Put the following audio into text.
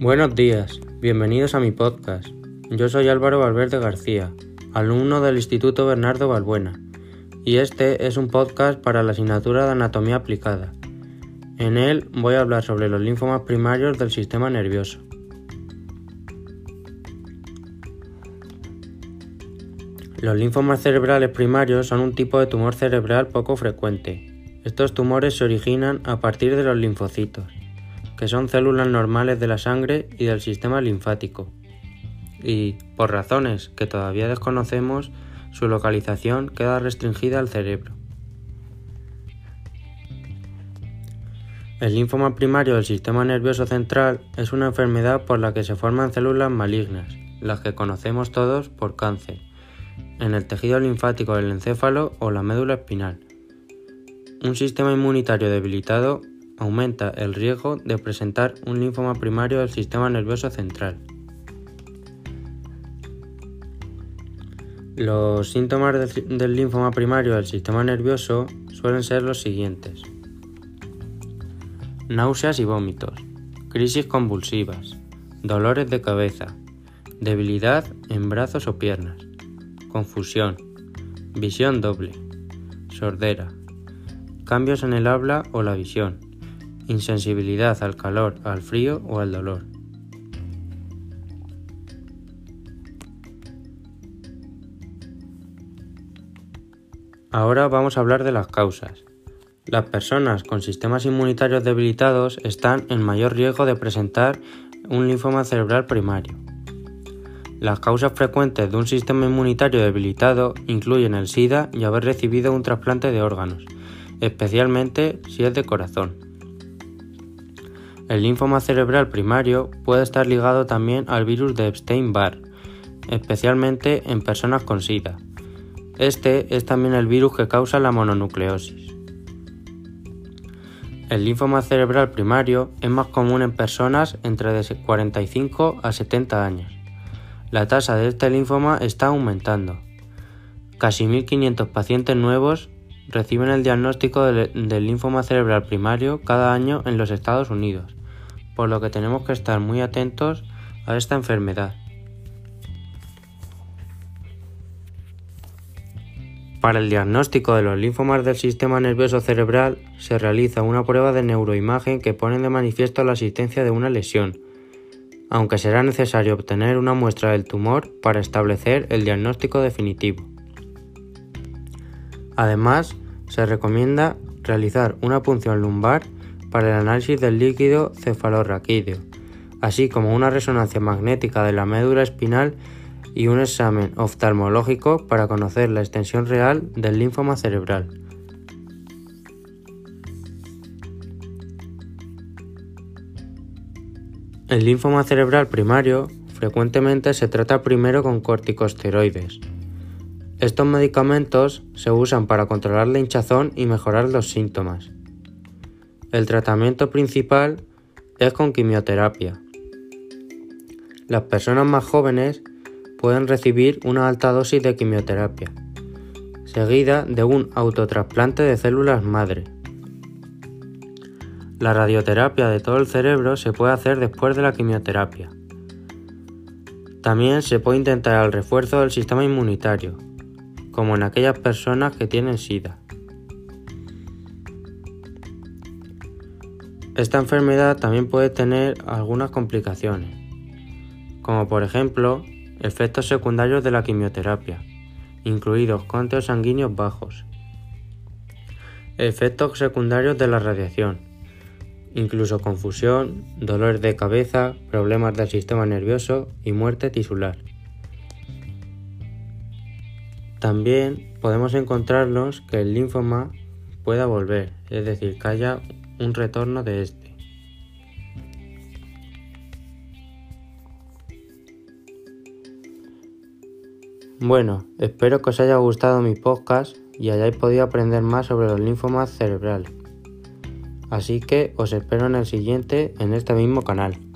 Buenos días, bienvenidos a mi podcast. Yo soy Álvaro Valverde García, alumno del Instituto Bernardo Balbuena, y este es un podcast para la asignatura de Anatomía Aplicada. En él voy a hablar sobre los linfomas primarios del sistema nervioso. Los linfomas cerebrales primarios son un tipo de tumor cerebral poco frecuente. Estos tumores se originan a partir de los linfocitos que son células normales de la sangre y del sistema linfático. Y, por razones que todavía desconocemos, su localización queda restringida al cerebro. El linfoma primario del sistema nervioso central es una enfermedad por la que se forman células malignas, las que conocemos todos por cáncer, en el tejido linfático del encéfalo o la médula espinal. Un sistema inmunitario debilitado aumenta el riesgo de presentar un linfoma primario del sistema nervioso central. Los síntomas del linfoma primario del sistema nervioso suelen ser los siguientes. Náuseas y vómitos, crisis convulsivas, dolores de cabeza, debilidad en brazos o piernas, confusión, visión doble, sordera, cambios en el habla o la visión, insensibilidad al calor, al frío o al dolor. Ahora vamos a hablar de las causas. Las personas con sistemas inmunitarios debilitados están en mayor riesgo de presentar un linfoma cerebral primario. Las causas frecuentes de un sistema inmunitario debilitado incluyen el SIDA y haber recibido un trasplante de órganos, especialmente si es de corazón. El linfoma cerebral primario puede estar ligado también al virus de Epstein-Barr, especialmente en personas con SIDA. Este es también el virus que causa la mononucleosis. El linfoma cerebral primario es más común en personas entre de 45 a 70 años. La tasa de este linfoma está aumentando. Casi 1.500 pacientes nuevos reciben el diagnóstico del, linfoma cerebral primario cada año en los Estados Unidos por lo que tenemos que estar muy atentos a esta enfermedad. Para el diagnóstico de los linfomas del sistema nervioso cerebral se realiza una prueba de neuroimagen que pone de manifiesto la existencia de una lesión, aunque será necesario obtener una muestra del tumor para establecer el diagnóstico definitivo. Además, se recomienda realizar una punción lumbar para el análisis del líquido cefalorraquídeo, así como una resonancia magnética de la médula espinal y un examen oftalmológico para conocer la extensión real del linfoma cerebral. El linfoma cerebral primario frecuentemente se trata primero con corticosteroides. Estos medicamentos se usan para controlar la hinchazón y mejorar los síntomas. El tratamiento principal es con quimioterapia. Las personas más jóvenes pueden recibir una alta dosis de quimioterapia, seguida de un autotrasplante de células madre. La radioterapia de todo el cerebro se puede hacer después de la quimioterapia. También se puede intentar el refuerzo del sistema inmunitario, como en aquellas personas que tienen SIDA. Esta enfermedad también puede tener algunas complicaciones, como por ejemplo efectos secundarios de la quimioterapia, incluidos conteos sanguíneos bajos, efectos secundarios de la radiación, incluso confusión, dolores de cabeza, problemas del sistema nervioso y muerte tisular. También podemos encontrarnos que el linfoma pueda volver, es decir, que haya un retorno de este. Bueno, espero que os haya gustado mi podcast y hayáis podido aprender más sobre los linfomas cerebrales. Así que os espero en el siguiente en este mismo canal.